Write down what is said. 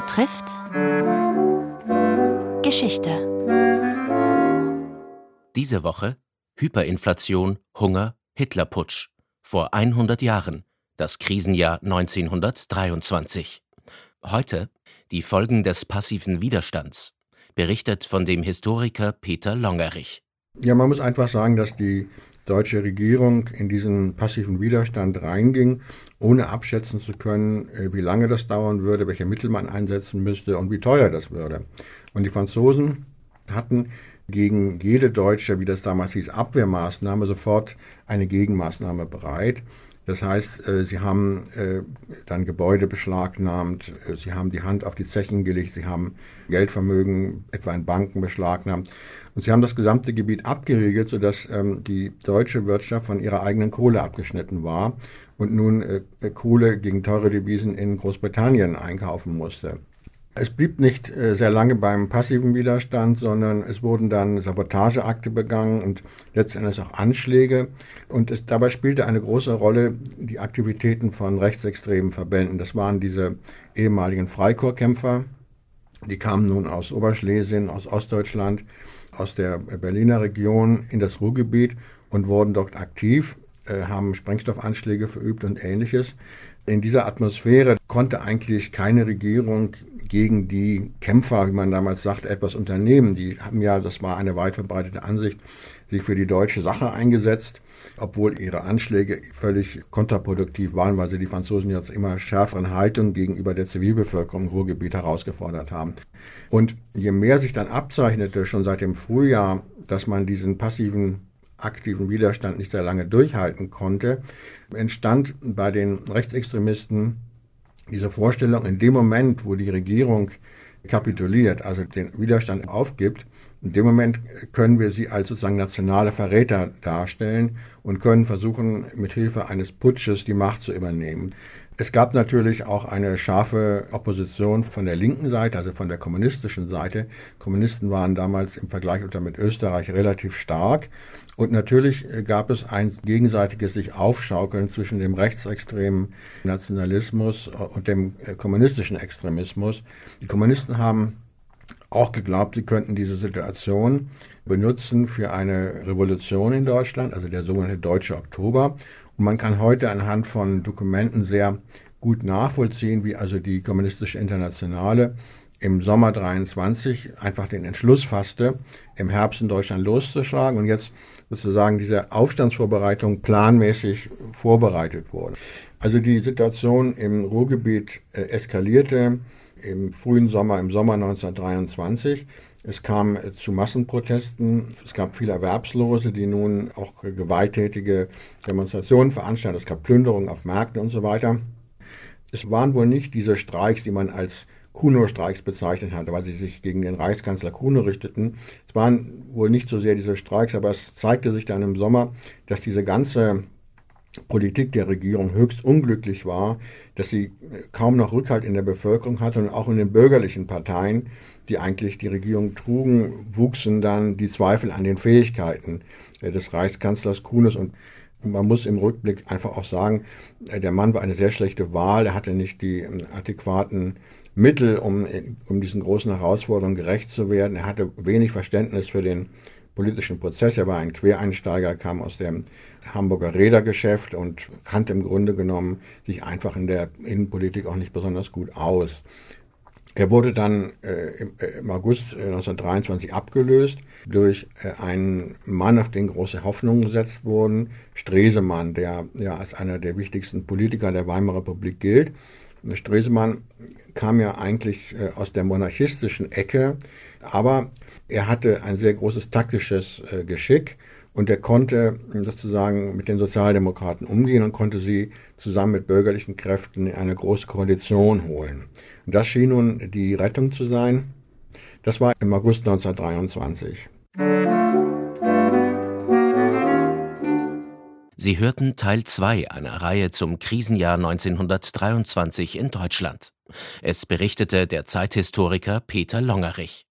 betrifft Geschichte. Diese Woche Hyperinflation, Hunger, Hitlerputsch. Vor 100 Jahren, das Krisenjahr 1923. Heute die Folgen des passiven Widerstands, berichtet von dem Historiker Peter Longerich. Ja, man muss einfach sagen, dass die deutsche Regierung in diesen passiven Widerstand reinging, ohne abschätzen zu können, äh, wie lange das dauern würde, welche Mittel man einsetzen müsste und wie teuer das würde. Und die Franzosen hatten gegen jede deutsche, wie das damals hieß, Abwehrmaßnahme sofort eine Gegenmaßnahme bereit. Das heißt, äh, sie haben äh, dann Gebäude beschlagnahmt, äh, sie haben die Hand auf die Zechen gelegt, sie haben Geldvermögen etwa in Banken beschlagnahmt und sie haben das gesamte Gebiet abgeriegelt, sodass ähm, die deutsche Wirtschaft von ihrer eigenen Kohle abgeschnitten war und nun Kohle gegen teure Devisen in Großbritannien einkaufen musste. Es blieb nicht äh, sehr lange beim passiven Widerstand, sondern es wurden dann Sabotageakte begangen und letztendlich auch Anschläge. Und es, dabei spielte eine große Rolle die Aktivitäten von rechtsextremen Verbänden. Das waren diese ehemaligen Freikorpskämpfer. Die kamen nun aus Oberschlesien, aus Ostdeutschland, aus der Berliner Region in das Ruhrgebiet und wurden dort aktiv, haben Sprengstoffanschläge verübt und ähnliches. In dieser Atmosphäre konnte eigentlich keine Regierung gegen die Kämpfer, wie man damals sagte, etwas unternehmen. Die haben ja, das war eine weit verbreitete Ansicht, sich für die deutsche Sache eingesetzt, obwohl ihre Anschläge völlig kontraproduktiv waren, weil sie die Franzosen jetzt immer schärferen Haltung gegenüber der Zivilbevölkerung im Ruhrgebiet herausgefordert haben. Und je mehr sich dann abzeichnete, schon seit dem Frühjahr, dass man diesen passiven aktiven Widerstand nicht sehr lange durchhalten konnte, entstand bei den Rechtsextremisten diese Vorstellung, in dem Moment, wo die Regierung kapituliert, also den Widerstand aufgibt, in dem Moment können wir sie als sozusagen nationale Verräter darstellen und können versuchen, mit Hilfe eines Putsches die Macht zu übernehmen. Es gab natürlich auch eine scharfe Opposition von der linken Seite, also von der kommunistischen Seite. Kommunisten waren damals im Vergleich mit Österreich relativ stark. Und natürlich gab es ein gegenseitiges sich Aufschaukeln zwischen dem rechtsextremen Nationalismus und dem kommunistischen Extremismus. Die Kommunisten haben auch geglaubt, sie könnten diese Situation benutzen für eine Revolution in Deutschland, also der sogenannte Deutsche Oktober. Und man kann heute anhand von Dokumenten sehr gut nachvollziehen, wie also die Kommunistische Internationale im Sommer 23 einfach den Entschluss fasste, im Herbst in Deutschland loszuschlagen und jetzt sozusagen diese Aufstandsvorbereitung planmäßig vorbereitet wurde. Also die Situation im Ruhrgebiet äh, eskalierte im frühen Sommer, im Sommer 1923. Es kam äh, zu Massenprotesten. Es gab viele Erwerbslose, die nun auch gewalttätige Demonstrationen veranstalten. Es gab Plünderungen auf Märkten und so weiter. Es waren wohl nicht diese Streiks, die man als Kuno-Streiks bezeichnet hatte, weil sie sich gegen den Reichskanzler Kuno richteten. Es waren wohl nicht so sehr diese Streiks, aber es zeigte sich dann im Sommer, dass diese ganze Politik der Regierung höchst unglücklich war, dass sie kaum noch Rückhalt in der Bevölkerung hatte und auch in den bürgerlichen Parteien, die eigentlich die Regierung trugen, wuchsen dann die Zweifel an den Fähigkeiten äh, des Reichskanzlers Kuhnes und man muss im Rückblick einfach auch sagen, äh, der Mann war eine sehr schlechte Wahl, er hatte nicht die ähm, adäquaten Mittel, um, um diesen großen Herausforderungen gerecht zu werden. Er hatte wenig Verständnis für den politischen Prozess. Er war ein Quereinsteiger, kam aus dem Hamburger Rädergeschäft und kannte im Grunde genommen sich einfach in der Innenpolitik auch nicht besonders gut aus. Er wurde dann äh, im, äh, August 1923 äh, abgelöst durch äh, einen Mann, auf den große Hoffnungen gesetzt wurden, Stresemann, der ja als einer der wichtigsten Politiker der Weimarer Republik gilt. Stresemann kam ja eigentlich äh, aus der monarchistischen Ecke, aber er hatte ein sehr großes taktisches äh, Geschick und er konnte sozusagen mit den Sozialdemokraten umgehen und konnte sie zusammen mit bürgerlichen Kräften in eine große Koalition holen. Und das schien nun die Rettung zu sein. Das war im August 1923. Sie hörten Teil 2 einer Reihe zum Krisenjahr 1923 in Deutschland. Es berichtete der Zeithistoriker Peter Longerich.